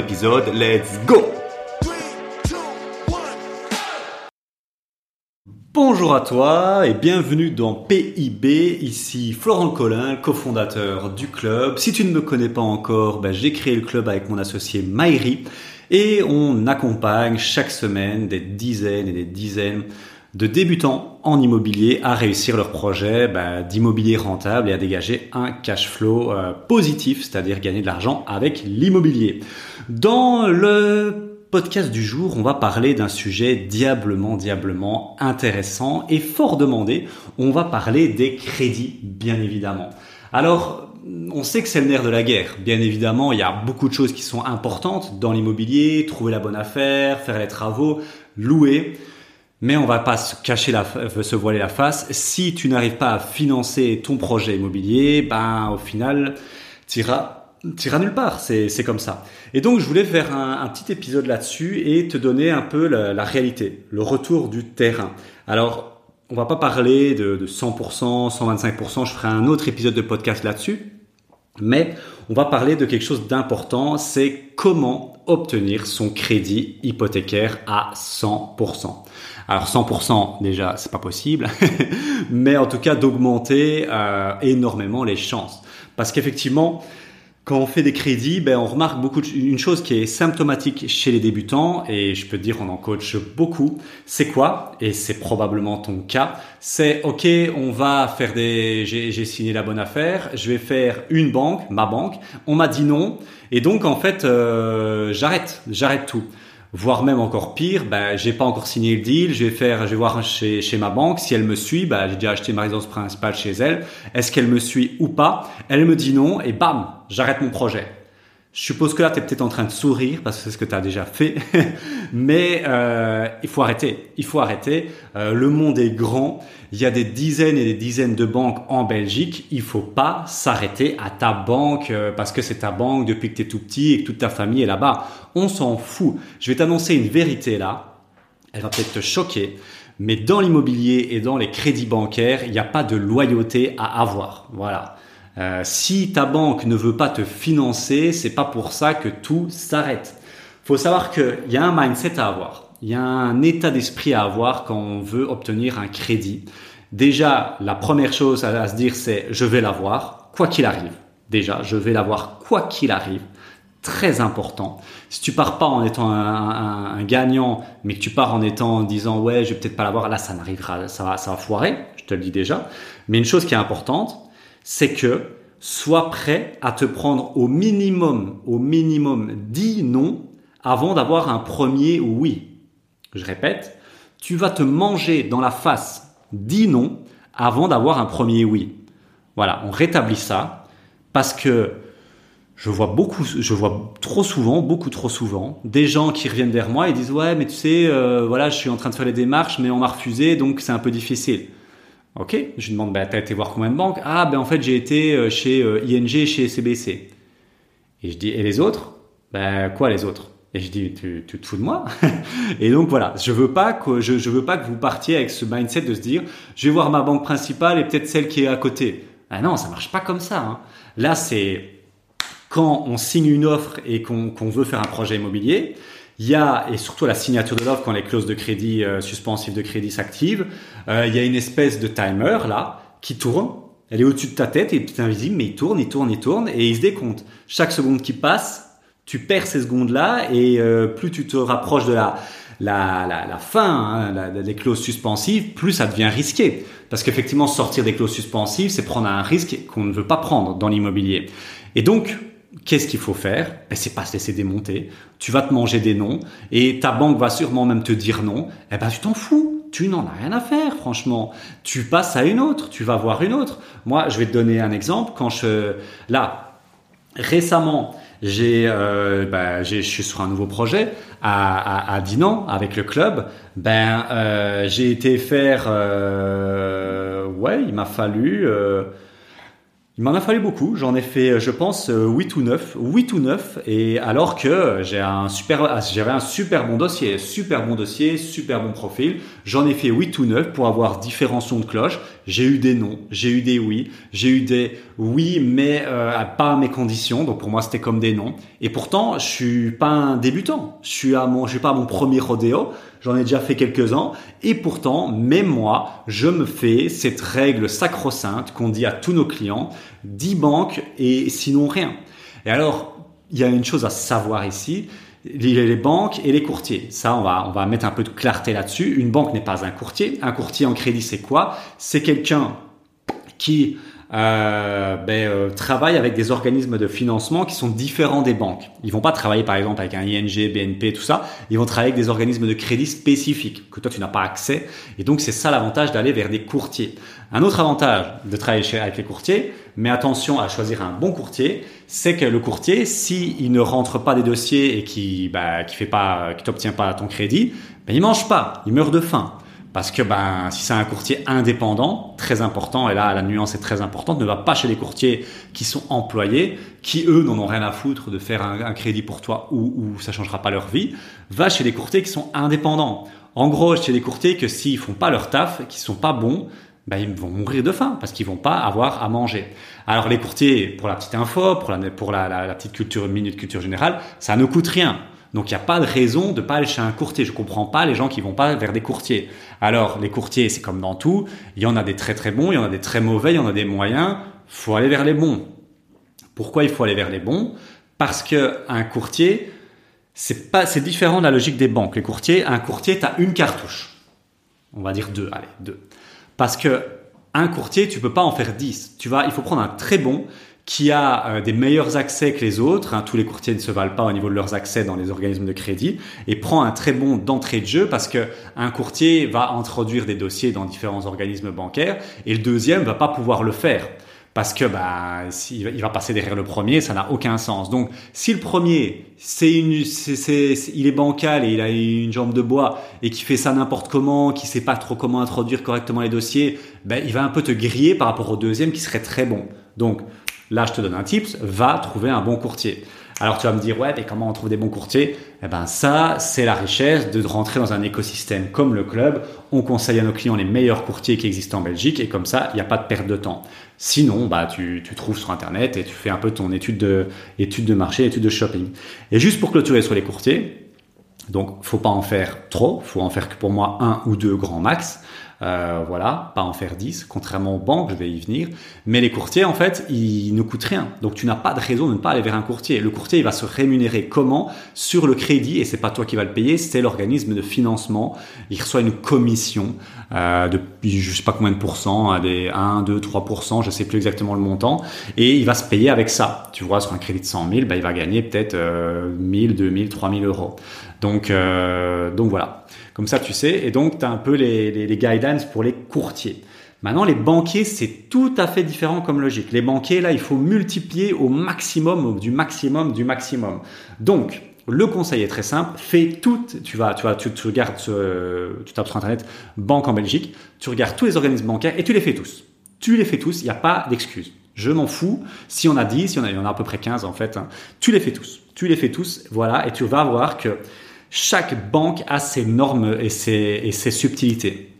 Let's go! Bonjour à toi et bienvenue dans PIB, ici Florent Collin, cofondateur du club. Si tu ne me connais pas encore, ben, j'ai créé le club avec mon associé Maïri et on accompagne chaque semaine des dizaines et des dizaines de débutants en immobilier à réussir leur projet ben, d'immobilier rentable et à dégager un cash flow euh, positif, c'est-à-dire gagner de l'argent avec l'immobilier. Dans le podcast du jour, on va parler d'un sujet diablement, diablement intéressant et fort demandé. On va parler des crédits, bien évidemment. Alors, on sait que c'est le nerf de la guerre. Bien évidemment, il y a beaucoup de choses qui sont importantes dans l'immobilier, trouver la bonne affaire, faire les travaux, louer. Mais on va pas se cacher la, se voiler la face. Si tu n'arrives pas à financer ton projet immobilier, ben, au final, tu iras t'iras nulle part, c'est comme ça. Et donc je voulais faire un, petit épisode là-dessus et te donner un peu la, réalité, le retour du terrain. Alors, on va pas parler de, de 100%, 125%, je ferai un autre épisode de podcast là-dessus, mais on va parler de quelque chose d'important, c'est comment obtenir son crédit hypothécaire à 100%. Alors 100% déjà, c'est pas possible, mais en tout cas d'augmenter euh, énormément les chances. Parce qu'effectivement, quand on fait des crédits, ben, on remarque beaucoup de, une chose qui est symptomatique chez les débutants, et je peux te dire on en coach beaucoup, c'est quoi? Et c'est probablement ton cas, c'est ok, on va faire des... J'ai signé la bonne affaire, je vais faire une banque, ma banque, on m'a dit non, et donc en fait, euh, j'arrête, j'arrête tout voire même encore pire, ben, j'ai pas encore signé le deal, je vais faire, je vais voir chez, chez ma banque, si elle me suit, ben, j'ai déjà acheté ma résidence principale chez elle, est-ce qu'elle me suit ou pas? Elle me dit non, et bam, j'arrête mon projet. Je suppose que là, tu es peut-être en train de sourire parce que c'est ce que tu as déjà fait, mais euh, il faut arrêter. Il faut arrêter. Euh, le monde est grand. Il y a des dizaines et des dizaines de banques en Belgique. Il faut pas s'arrêter à ta banque euh, parce que c'est ta banque depuis que tu es tout petit et que toute ta famille est là-bas. On s'en fout. Je vais t'annoncer une vérité là. Elle va peut-être te choquer. Mais dans l'immobilier et dans les crédits bancaires, il n'y a pas de loyauté à avoir. Voilà. Euh, si ta banque ne veut pas te financer, c'est pas pour ça que tout s'arrête. Faut savoir qu'il y a un mindset à avoir. Il y a un état d'esprit à avoir quand on veut obtenir un crédit. Déjà, la première chose à, se dire, c'est je vais l'avoir, quoi qu'il arrive. Déjà, je vais l'avoir quoi qu'il arrive. Très important. Si tu pars pas en étant un, gagnant, mais que tu pars en étant en disant ouais, je vais peut-être pas l'avoir, là, ça n'arrivera, ça ça va foirer. Je te le dis déjà. Mais une chose qui est importante, c'est que sois prêt à te prendre au minimum, au minimum 10 non avant d'avoir un premier oui. Je répète, tu vas te manger dans la face 10 non avant d'avoir un premier oui. Voilà, on rétablit ça parce que je vois beaucoup, je vois trop souvent, beaucoup trop souvent, des gens qui reviennent vers moi et disent ouais, mais tu sais, euh, voilà, je suis en train de faire les démarches, mais on m'a refusé, donc c'est un peu difficile. Ok, je lui demande, bah, t'as été voir combien de banques? Ah, ben en fait, j'ai été euh, chez euh, ING, chez CBC. Et je dis, et les autres? Ben quoi les autres? Et je dis, tu, tu te fous de moi? Et donc voilà, je veux pas que je, veux pas que vous partiez avec ce mindset de se dire, je vais voir ma banque principale et peut-être celle qui est à côté. Ah non, ça marche pas comme ça. Hein. Là, c'est quand on signe une offre et qu'on veut faire un projet immobilier, il y a, et surtout la signature de l'offre quand les clauses de crédit euh, suspensives de crédit s'activent, euh, il y a une espèce de timer là qui tourne. Elle est au-dessus de ta tête et est invisible, mais il tourne, il tourne, il tourne et il se décompte. Chaque seconde qui passe, tu perds ces secondes-là et euh, plus tu te rapproches de la, la, la, la fin hein, des clauses suspensives, plus ça devient risqué. Parce qu'effectivement, sortir des clauses suspensives, c'est prendre un risque qu'on ne veut pas prendre dans l'immobilier. Et donc, Qu'est-ce qu'il faut faire? Ben, C'est pas se laisser démonter. Tu vas te manger des noms et ta banque va sûrement même te dire non. Eh ben, tu t'en fous. Tu n'en as rien à faire, franchement. Tu passes à une autre. Tu vas voir une autre. Moi, je vais te donner un exemple. Quand je, là, récemment, j'ai, euh, j'ai, je suis sur un nouveau projet à Dinan avec le club. Ben, euh, j'ai été faire, euh, ouais, il m'a fallu. Euh, il m'en a fallu beaucoup, j'en ai fait, je pense, 8 euh, ou 9, 8 ou 9, et alors que j'ai un super, ah, j'avais un super bon dossier, super bon dossier, super bon profil, j'en ai fait 8 ou 9 pour avoir différents sons de cloche, j'ai eu des non, j'ai eu des oui, j'ai eu des oui, mais euh, pas à mes conditions, donc pour moi c'était comme des non, et pourtant je suis pas un débutant, je suis à mon, je suis pas à mon premier rodéo, j'en ai déjà fait quelques-uns, et pourtant, même moi, je me fais cette règle sacro-sainte qu'on dit à tous nos clients, 10 banques et sinon rien. Et alors, il y a une chose à savoir ici, les banques et les courtiers. Ça, on va, on va mettre un peu de clarté là-dessus. Une banque n'est pas un courtier. Un courtier en crédit, c'est quoi? C'est quelqu'un qui euh, ben, euh, travaillent avec des organismes de financement qui sont différents des banques. Ils vont pas travailler par exemple avec un ING, BNP, tout ça. Ils vont travailler avec des organismes de crédit spécifiques que toi tu n'as pas accès. Et donc c'est ça l'avantage d'aller vers des courtiers. Un autre avantage de travailler avec les courtiers, mais attention à choisir un bon courtier, c'est que le courtier, s'il ne rentre pas des dossiers et qui bah, qui fait pas, qui t'obtient pas ton crédit, ben, il mange pas, il meurt de faim. Parce que ben, si c'est un courtier indépendant, très important, et là la nuance est très importante, ne va pas chez les courtiers qui sont employés, qui eux n'en ont rien à foutre de faire un, crédit pour toi ou, ça changera pas leur vie. Va chez les courtiers qui sont indépendants. En gros, chez les courtiers que s'ils font pas leur taf, qui sont pas bons, ben, ils vont mourir de faim parce qu'ils vont pas avoir à manger. Alors les courtiers, pour la petite info, pour la, la petite culture, minute culture générale, ça ne coûte rien. Donc il n'y a pas de raison de pas aller chez un courtier. Je comprends pas les gens qui vont pas vers des courtiers. Alors les courtiers, c'est comme dans tout. Il y en a des très très bons, il y en a des très mauvais, il y en a des moyens. Faut aller vers les bons. Pourquoi il faut aller vers les bons? Parce que un courtier, c'est pas, c'est différent de la logique des banques. Les courtiers, un courtier, tu as une cartouche. On va dire deux, allez, deux. Parce que un courtier, tu peux pas en faire dix. Tu vas, il faut prendre un très bon qui a euh, des meilleurs accès que les autres, hein, tous les courtiers ne se valent pas au niveau de leurs accès dans les organismes de crédit, et prend un très bon d'entrée de jeu parce que un courtier va introduire des dossiers dans différents organismes bancaires et le deuxième va pas pouvoir le faire parce que bah il va passer derrière le premier, ça n'a aucun sens. Donc si le premier c'est une c'est, il est bancal et il a une jambe de bois et qui fait ça n'importe comment, qui sait pas trop comment introduire correctement les dossiers, ben il va un peu te griller par rapport au deuxième qui serait très bon. Donc Là, je te donne un tips, va trouver un bon courtier. Alors tu vas me dire, ouais, mais comment on trouve des bons courtiers? Eh ben ça, c'est la richesse de rentrer dans un écosystème comme le club. On conseille à nos clients les meilleurs courtiers qui existent en Belgique et comme ça, il n'y a pas de perte de temps. Sinon, bah, tu, tu trouves sur Internet et tu fais un peu ton étude de, étude de marché, étude de shopping. Et juste pour clôturer sur les courtiers, donc faut pas en faire trop, faut en faire que pour moi un ou deux grands max. Euh, voilà, pas en faire 10, contrairement aux banques, je vais y venir. Mais les courtiers, en fait, ils ne coûtent rien. Donc tu n'as pas de raison de ne pas aller vers un courtier. Le courtier, il va se rémunérer comment? Sur le crédit, et c'est pas toi qui vas le payer, c'est l'organisme de financement. Il reçoit une commission euh, de je sais pas combien de pourcents, des 1, 2, 3%, je sais plus exactement le montant, et il va se payer avec ça. Tu vois, sur un crédit de 100 000, bah, il va gagner peut-être euh, 1000, 2000, 3000 euros. Donc, euh, donc voilà. Comme ça, tu sais. Et donc, tu as un peu les, les, les guidance pour les courtiers. Maintenant, les banquiers, c'est tout à fait différent comme logique. Les banquiers, là, il faut multiplier au maximum, du maximum, du maximum. Donc, le conseil est très simple. Fais tout. Tu vas, tu vas, tu, tu regardes, tu tapes sur internet banque en Belgique. Tu regardes tous les organismes bancaires et tu les fais tous. Tu les fais tous. Il n'y a pas d'excuse. Je m'en fous. Si on a 10, si on a, il y en a à peu près 15 en fait. Hein. tu les fais tous. Tu les fais tous. Voilà. Et tu vas voir que chaque banque a ses normes et ses, subtilités.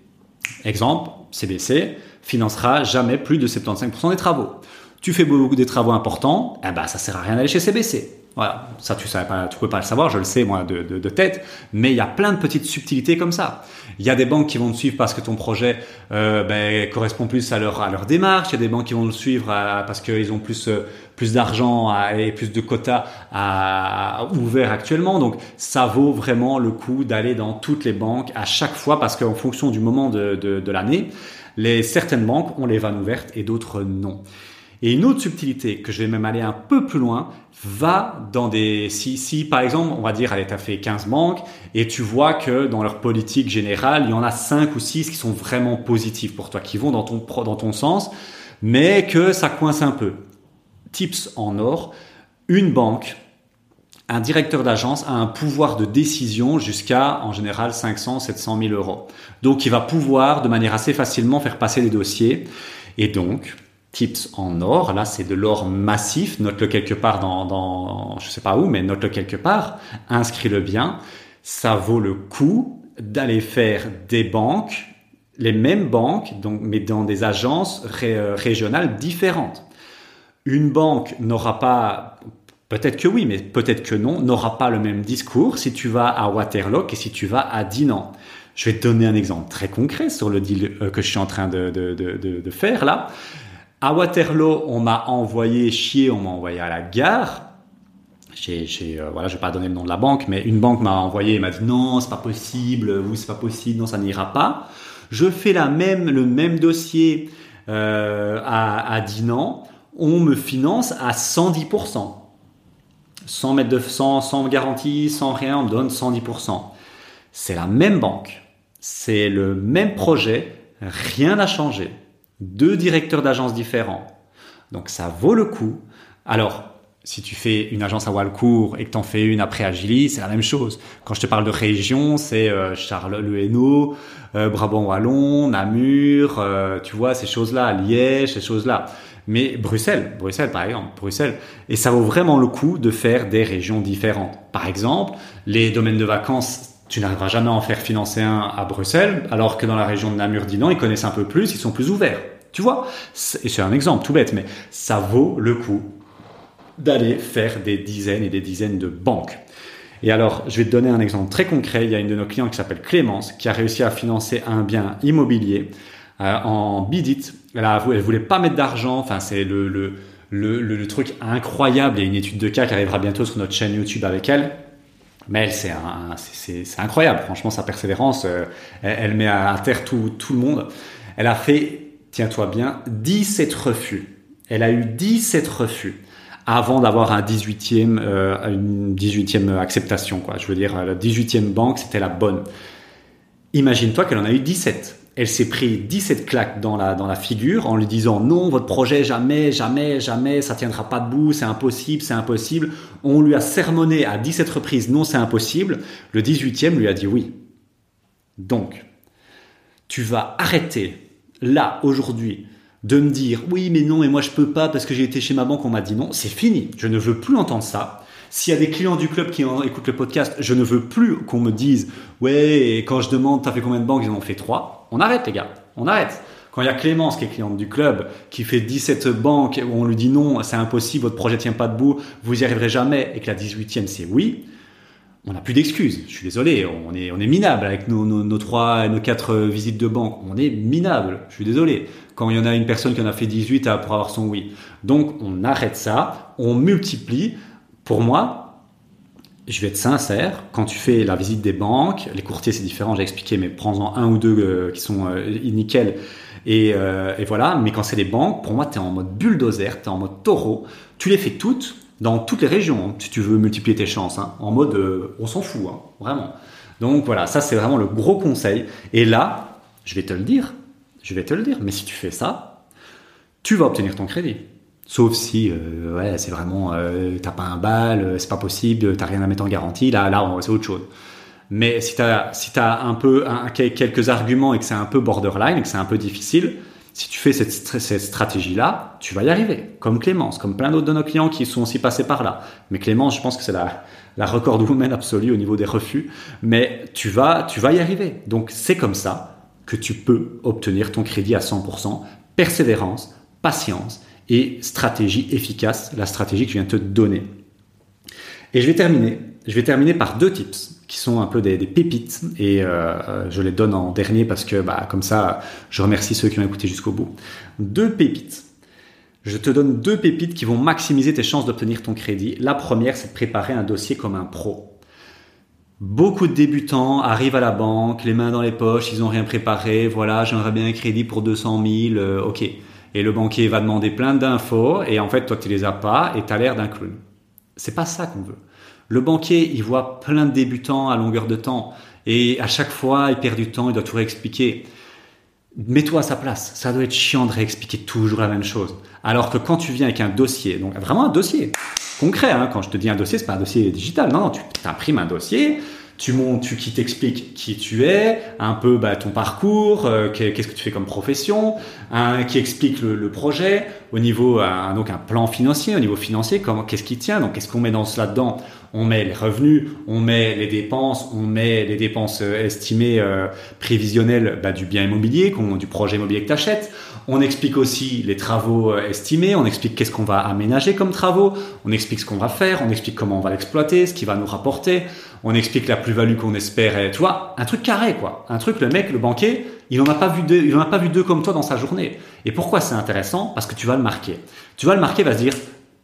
Exemple, CBC financera jamais plus de 75% des travaux. Tu fais beaucoup des travaux importants, eh ben, ça sert à rien d'aller chez CBC. Voilà, ça tu savais pas, pouvais pas le savoir, je le sais moi de, tête, mais il y a plein de petites subtilités comme ça. Il y a des banques qui vont te suivre parce que ton projet euh, ben, correspond plus à leur démarche. Il y a des banques qui vont le suivre à, parce qu'ils ont plus euh, plus d'argent et plus de quotas à, ouverts actuellement. Donc ça vaut vraiment le coup d'aller dans toutes les banques à chaque fois parce qu'en fonction du moment de, de, l'année, les certaines banques ont les vannes ouvertes et d'autres non. Et une autre subtilité que je vais même aller un peu plus loin, va dans des si si par exemple on va dire allez tu fait 15 banques et tu vois que dans leur politique générale il y en a 5 ou 6 qui sont vraiment positifs pour toi qui vont dans ton dans ton sens mais que ça coince un peu tips en or une banque un directeur d'agence a un pouvoir de décision jusqu'à, en général, 500, 700 000 euros. Donc, il va pouvoir, de manière assez facilement, faire passer des dossiers. Et donc, tips en or, là, c'est de l'or massif. Note-le quelque part dans, je sais pas où, mais note-le quelque part. Inscris-le bien. Ça vaut le coup d'aller faire des banques, les mêmes banques, donc, mais dans des agences euh, régionales différentes. Une banque n'aura pas Peut-être que oui, mais peut-être que non, n'aura pas le même discours si tu vas à Waterloo et si tu vas à Dinan. Je vais te donner un exemple très concret sur le deal euh, que je suis en train de, de, de, de faire là. À Waterloo, on m'a envoyé chier, on m'a envoyé à la gare. J'ai, j'ai, euh, voilà, je vais pas donner le nom de la banque, mais une banque m'a envoyé et m'a dit non, c'est pas possible, vous c'est pas possible, non, ça n'ira pas. Je fais la même, le même dossier euh, à, à Dinan, on me finance à 110% sans mettre de sans, sans garantie, sans rien, on me donne 110%. C'est la même banque, c'est le même projet, rien n'a changé. Deux directeurs d'agence différents. Donc ça vaut le coup. Alors, si tu fais une agence à Walcourt et que tu en fais une après Agili, c'est la même chose. Quand je te parle de région, c'est euh, Charles Le Hainaut, euh, Brabant Wallon, Namur, euh, tu vois, ces choses-là, Liège, ces choses-là mais Bruxelles, Bruxelles par exemple, Bruxelles. Et ça vaut vraiment le coup de faire des régions différentes. Par exemple, les domaines de vacances, tu n'arriveras jamais à en faire financer un à Bruxelles, alors que dans la région de Namur-Dinan, ils connaissent un peu plus, ils sont plus ouverts. Tu vois? Et c'est un exemple tout bête, mais ça vaut le coup d'aller faire des dizaines et des dizaines de banques. Et alors, je vais te donner un exemple très concret. Il y a une de nos clients qui s'appelle Clémence, qui a réussi à financer un bien immobilier euh, en bidit. Elle, elle voulait pas mettre d'argent. Enfin, c'est le, truc incroyable. Il y a une étude de cas qui arrivera bientôt sur notre chaîne YouTube avec elle. Mais elle, c'est, c'est, incroyable. Franchement, sa persévérance, euh, elle, met à, terre tout, tout le monde. Elle a fait, tiens-toi bien, 17 refus. Elle a eu 17 refus avant d'avoir un 18e, euh, une 18e acceptation. Quoi. Je veux dire, la 18e banque, c'était la bonne. Imagine-toi qu'elle en a eu 17 elle s'est pris 17 claques dans la, dans la figure en lui disant non, votre projet jamais, jamais, jamais, ça tiendra pas debout, c'est impossible, c'est impossible. On lui a sermonné à 17 reprises non, c'est impossible. Le 18e lui a dit oui. Donc, tu vas arrêter là, aujourd'hui, de me dire oui, mais non, et moi je peux pas parce que j'ai été chez ma banque, on m'a dit non. C'est fini. Je ne veux plus entendre ça. S'il y a des clients du club qui écoutent le podcast, je ne veux plus qu'on me dise ouais, et quand je demande t'as fait combien de banques, ils en ont fait trois. On arrête les gars, on arrête. Quand il y a Clémence qui est cliente du club, qui fait 17 banques où on lui dit non, c'est impossible, votre projet tient pas debout, vous y arriverez jamais, et que la 18e c'est oui, on n'a plus d'excuses. Je suis désolé, on est, minable avec nos, nos, nos trois, nos quatre visites de banque. On est minable. Je suis désolé. Quand il y en a une personne qui en a fait 18 pour avoir son oui. Donc, on arrête ça, on multiplie. Pour moi, je vais être sincère, quand tu fais la visite des banques, les courtiers c'est différent, j'ai expliqué, mais prends-en un ou deux euh, qui sont euh, nickel. Et, euh, et, voilà, mais quand c'est les banques, pour moi, tu es en mode bulldozer, tu es en mode taureau. Tu les fais toutes, dans toutes les régions, hein, si tu veux multiplier tes chances, hein, en mode on s'en fout, hein, vraiment. Donc voilà, ça c'est vraiment le gros conseil. Et là, je vais te le dire, je vais te le dire, mais si tu fais ça, tu vas obtenir ton crédit. Sauf si, euh, ouais, c'est vraiment, euh, t'as pas un bal, euh, c'est pas possible, t'as rien à mettre en garantie. Là, là, c'est autre chose. Mais si t'as, si t'as un peu quelques arguments et que c'est un peu borderline et que c'est un peu difficile, si tu fais cette, stratégie-là, tu vas y arriver. Comme Clémence, comme plein d'autres de nos clients qui sont aussi passés par là. Mais Clémence, je pense que c'est la, la record woman absolue au niveau des refus. Mais tu vas, tu vas y arriver. Donc c'est comme ça que tu peux obtenir ton crédit à 100%. Persévérance, patience et stratégie efficace, la stratégie que je viens de te donner. Et je vais terminer. Je vais terminer par deux tips qui sont un peu des, pépites et euh, euh, je les donne en dernier parce que bah, comme ça, je remercie ceux qui ont écouté jusqu'au bout. Deux pépites. Je te donne deux pépites qui vont maximiser tes chances d'obtenir ton crédit. La première, c'est de préparer un dossier comme un pro. Beaucoup de débutants arrivent à la banque, les mains dans les poches, ils n'ont rien préparé. Voilà, j'aimerais bien un crédit pour 200 000. Euh, ok et le banquier va demander plein d'infos et en fait toi tu les as pas et tu as l'air d'un clown. C'est pas ça qu'on veut. Le banquier, il voit plein de débutants à longueur de temps et à chaque fois il perd du temps, il doit tout réexpliquer. Mets-toi à sa place. Ça doit être chiant de réexpliquer toujours la même chose. Alors que quand tu viens avec un dossier, donc vraiment un dossier concret, hein, quand je te dis un dossier, c'est pas un dossier digital, non, tu imprimes un dossier, tu montes, tu qui t'explique qui tu es, un peu bah, ton parcours, euh, qu'est-ce que tu fais comme profession, qui explique le, le, projet au niveau un, donc un plan financier, au niveau financier, comment qu'est-ce qui tient, donc qu'est-ce qu'on met dans cela dedans? On met les revenus, on met les dépenses, on met les dépenses euh, estimées euh, prévisionnelles bah, du bien immobilier, du projet immobilier que tu achètes. On explique aussi les travaux euh, estimés, on explique qu'est-ce qu'on va aménager comme travaux, on explique ce qu'on va faire, on explique comment on va l'exploiter, ce qui va nous rapporter, on explique la plus-value qu'on espère. tu vois, un truc carré quoi. Un truc, le mec, le banquier, il en a pas vu deux, il en a pas vu deux comme toi dans sa journée. Et pourquoi c'est intéressant? Parce que tu vas le marquer. Tu vas le marquer, va se dire,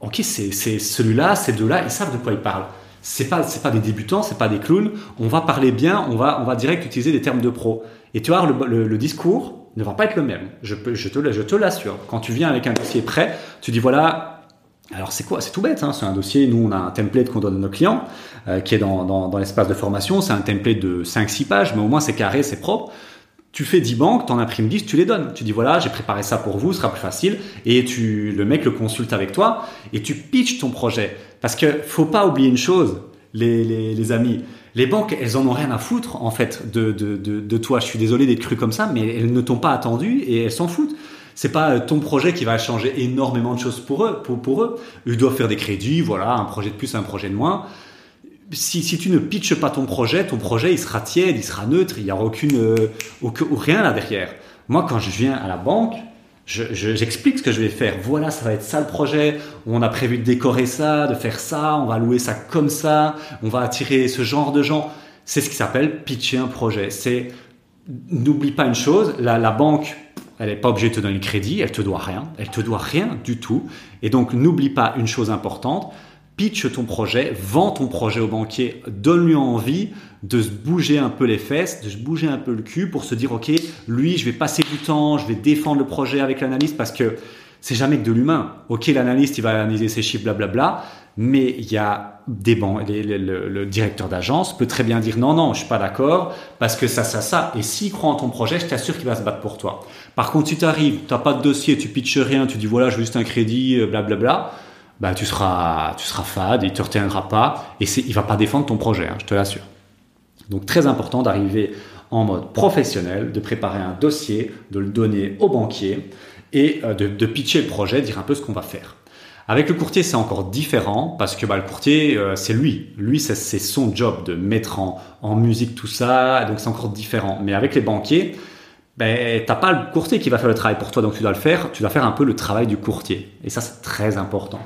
ok, c'est celui-là, ces deux-là, ils savent de quoi ils parlent c'est pas c'est pas des débutants, c'est pas des clowns. On va parler bien, on va on va direct utiliser des termes de pro. Et tu vois le, le discours, ne va pas être le même. Je, peux, je te, l'assure. Quand tu viens avec un dossier prêt, tu dis voilà, alors c'est quoi? C'est tout bête. Hein c'est un dossier. Nous, on a un template qu'on donne à nos clients euh, qui est dans, l'espace de formation. C'est un template de 5-6 pages, mais au moins c'est carré, c'est propre. Tu fais 10 banques, t'en imprimes 10, tu les donnes. Tu dis voilà, j'ai préparé ça pour vous, ce sera plus facile. Et tu, le mec le consulte avec toi et tu pitches ton projet. Parce que faut pas oublier une chose, les amis les banques, elles en ont rien à foutre en fait de, de, de, toi. Je suis désolé d'être cru comme ça, mais elles ne t'ont pas attendu et elles s'en foutent. C'est pas ton projet qui va changer énormément de choses pour eux. Pour, pour eux, ils doivent faire des crédits, voilà, un projet de plus, un projet de moins. Si, si tu ne pitches pas ton projet, ton projet il sera tiède, il sera neutre, il n'y aura aucune, euh, aucun, rien là derrière. Moi, quand je viens à la banque, j'explique ce que je vais faire. Voilà, ça va être ça le projet. On a prévu de décorer ça, de faire ça. On va louer ça comme ça. On va attirer ce genre de gens. C'est ce qui s'appelle pitcher un projet. C'est n'oublie pas une chose. La, la banque, elle n'est pas obligée de te donner le crédit. Elle te doit rien. Elle te doit rien du tout. Et donc n'oublie pas une chose importante pitch ton projet, vends ton projet au banquier, donne-lui envie de se bouger un peu les fesses, de se bouger un peu le cul pour se dire ok, lui, je vais passer du temps, je vais défendre le projet avec l'analyste parce que c'est jamais que de l'humain. Ok, l'analyste, il va analyser ses chiffres, blablabla, mais il y a des banques, le, directeur d'agence peut très bien dire non, non, je suis pas d'accord parce que ça, ça, ça. Et s'il croit en ton projet, je t'assure qu'il va se battre pour toi. Par contre, si tu arrives, tu n'as pas de dossier, tu pitches rien, tu dis voilà, veux juste un crédit, euh, blablabla bah, tu seras, tu seras fade, il te retiendra pas, et il va pas défendre ton projet, hein, je te l'assure. Donc très important d'arriver en mode professionnel, de préparer un dossier, de le donner au banquier et euh, de, pitcher le projet, dire un peu ce qu'on va faire. Avec le courtier, c'est encore différent parce que bah, le courtier, euh, c'est lui. Lui, c'est, c'est son job de mettre en, en musique tout ça, donc c'est encore différent. Mais avec les banquiers, ben, t'as pas le courtier qui va faire le travail pour toi, donc tu dois le faire, tu dois faire un peu le travail du courtier. Et ça, c'est très important.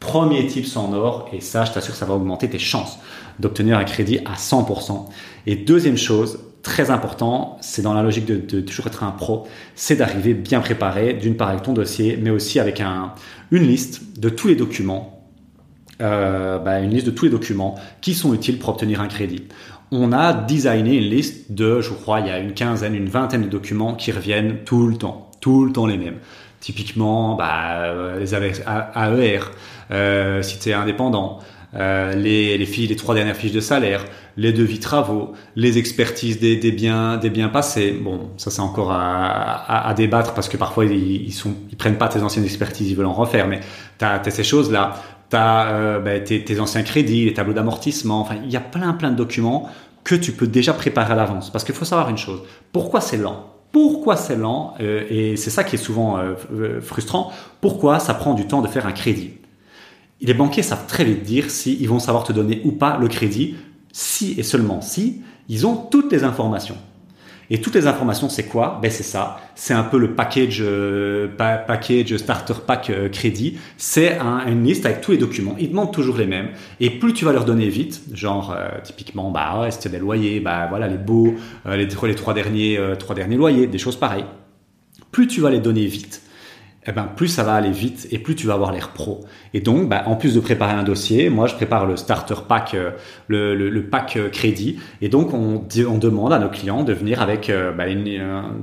Premier tips en or, et ça, je t'assure, ça va augmenter tes chances d'obtenir un crédit à 100%. Et deuxième chose, très important, c'est dans la logique de, toujours être un pro, c'est d'arriver bien préparé, d'une part avec ton dossier, mais aussi avec un, une liste de tous les documents euh, bah, une liste de tous les documents qui sont utiles pour obtenir un crédit. On a designé une liste de, je crois, il y a une quinzaine, une vingtaine de documents qui reviennent tout le temps, tout le temps les mêmes. Typiquement, bah, les AER, euh, si tu es indépendant, euh, les, les, fiches, les trois dernières fiches de salaire, les devis travaux, les expertises des, biens, passés. Bon, ça c'est encore à, débattre parce que parfois ils, ils, prennent pas tes anciennes expertises, ils veulent en refaire. Mais tu as, ces choses là. Tu as euh, bah, tes, anciens crédits, les tableaux d'amortissement. Enfin, il y a plein plein de documents que tu peux déjà préparer à l'avance. Parce qu'il faut savoir une chose. Pourquoi c'est lent? Pourquoi c'est lent, euh, et c'est ça qui est souvent frustrant, pourquoi ça prend du temps de faire un crédit? Les banquiers savent très vite dire s'ils ils vont savoir te donner ou pas le crédit, si et seulement si ils ont toutes les informations. Et toutes les informations, c'est quoi? Ben c'est ça. C'est un peu le package, euh, package starter pack euh, crédit. C'est un, une liste avec tous les documents. Ils demandent toujours les mêmes. Et plus tu vas leur donner vite, genre euh, typiquement, bah ouais, c'était des loyers, bah voilà les beaux, les, les trois derniers, trois derniers loyers, des choses pareilles. Plus tu vas les donner vite, eh ben plus ça va aller vite et plus tu vas avoir l'air pro. Et donc, bah, en plus de préparer un dossier, moi je prépare le starter pack, euh, le, pack euh, crédit. Et donc on, demande à nos clients de venir avec euh, bah,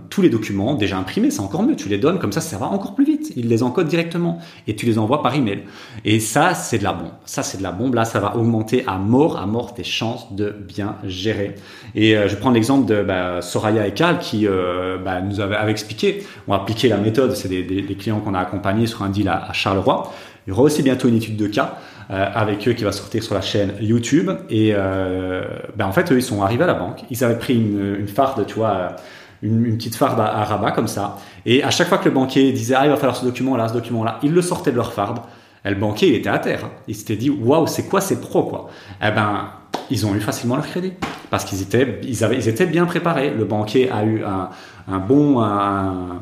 tous les documents déjà imprimés. C'est encore mieux. Tu les donnes comme ça, ça va encore plus vite. Ils les encodent directement et tu les envoies par email. Et ça, c'est de la bombe. Ça, c'est de la bombe. Là, ça va augmenter à mort, à mort tes chances de bien gérer. Et je prends l'exemple de bah, Soraya et Cal qui nous avaient, expliqué. On a appliqué la méthode. C'est des clients qu'on a accompagnés sur un deal à, Charleroi. Il y aura aussi bientôt une étude de cas euh, avec eux qui va sortir sur la chaîne YouTube. Et euh, ben en fait, eux, ils sont arrivés à la banque. Ils avaient pris une, farde, tu vois, une, petite farde à, rabat comme ça. Et à chaque fois que le banquier disait, ah, il va falloir ce document-là, ce document-là, ils le sortaient de leur farde. Et le banquier, il était à terre. Il s'était dit, waouh, c'est quoi ces pros, quoi? Eh ben, ils ont eu facilement leur crédit parce qu'ils étaient, ils avaient, ils étaient bien préparés. Le banquier a eu un, un bon, un,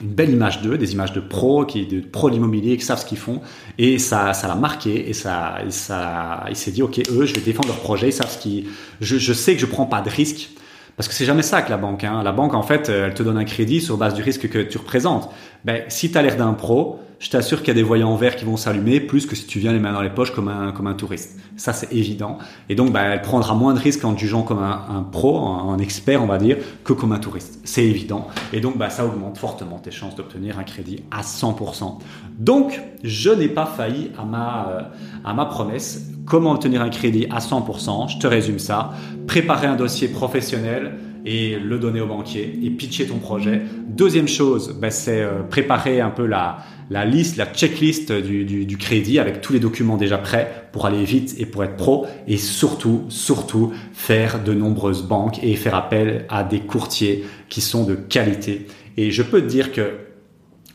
une belle image d'eux, des images de pros, qui, de pros de l'immobilier, qui savent ce qu'ils font. Et ça, ça l'a marqué. Et ça, ça, il s'est dit, OK, eux, je vais défendre leur projet. Ils savent ce qui, je, je sais que je prends pas de risque. Parce que c'est jamais ça que la banque. Hein. La banque, en fait, elle te donne un crédit sur base du risque que tu représentes. Ben, si as l'air d'un pro, je t'assure qu'il y a des voyants verts qui vont s'allumer plus que si tu viens les mains dans les poches comme un, touriste. Ça, c'est évident. Et donc, bah, elle prendra moins de risques en jugeant comme un, un pro, un, expert, on va dire, que comme un touriste. C'est évident. Et donc, bah, ça augmente fortement tes chances d'obtenir un crédit à 100%. Donc, je n'ai pas failli à ma, euh, à ma promesse. Comment obtenir un crédit à 100% Je te résume ça. Préparer un dossier professionnel et le donner au banquier et pitcher ton projet. Deuxième chose, bah, c'est euh, préparer un peu la, liste, la checklist du, du, du, crédit avec tous les documents déjà prêts pour aller vite et pour être pro. Et surtout, surtout, faire de nombreuses banques et faire appel à des courtiers qui sont de qualité. Et je peux te dire que,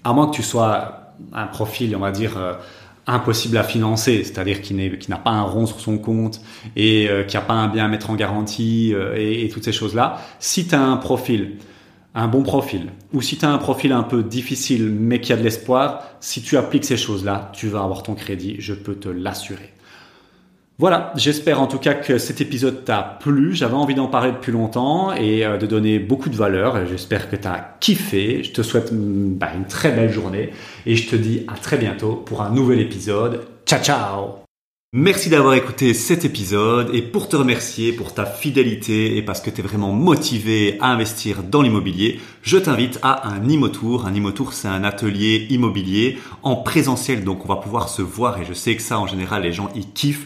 à moins que tu sois un profil, on va dire, euh, impossible à financer, c'est-à-dire qui n'a pas un rond sur son compte et euh, qui n'a pas un bien à mettre en garantie euh, et, et, toutes ces choses-là, si tu un profil un bon profil, ou si tu as un profil un peu difficile mais qui a de l'espoir, si tu appliques ces choses-là, tu vas avoir ton crédit, je peux te l'assurer. Voilà, j'espère en tout cas que cet épisode t'a plu. J'avais envie d'en parler depuis longtemps et euh, de donner beaucoup de valeur. J'espère que tu as kiffé. Je te souhaite mm, bah, une très belle journée et je te dis à très bientôt pour un nouvel épisode. Ciao ciao Merci d'avoir écouté cet épisode et pour te remercier pour ta fidélité et parce que tu es vraiment motivé à investir dans l'immobilier, je t'invite à un Imotour. Un Imotour, c'est un atelier immobilier en présentiel, donc on va pouvoir se voir et je sais que ça en général les gens y kiffent.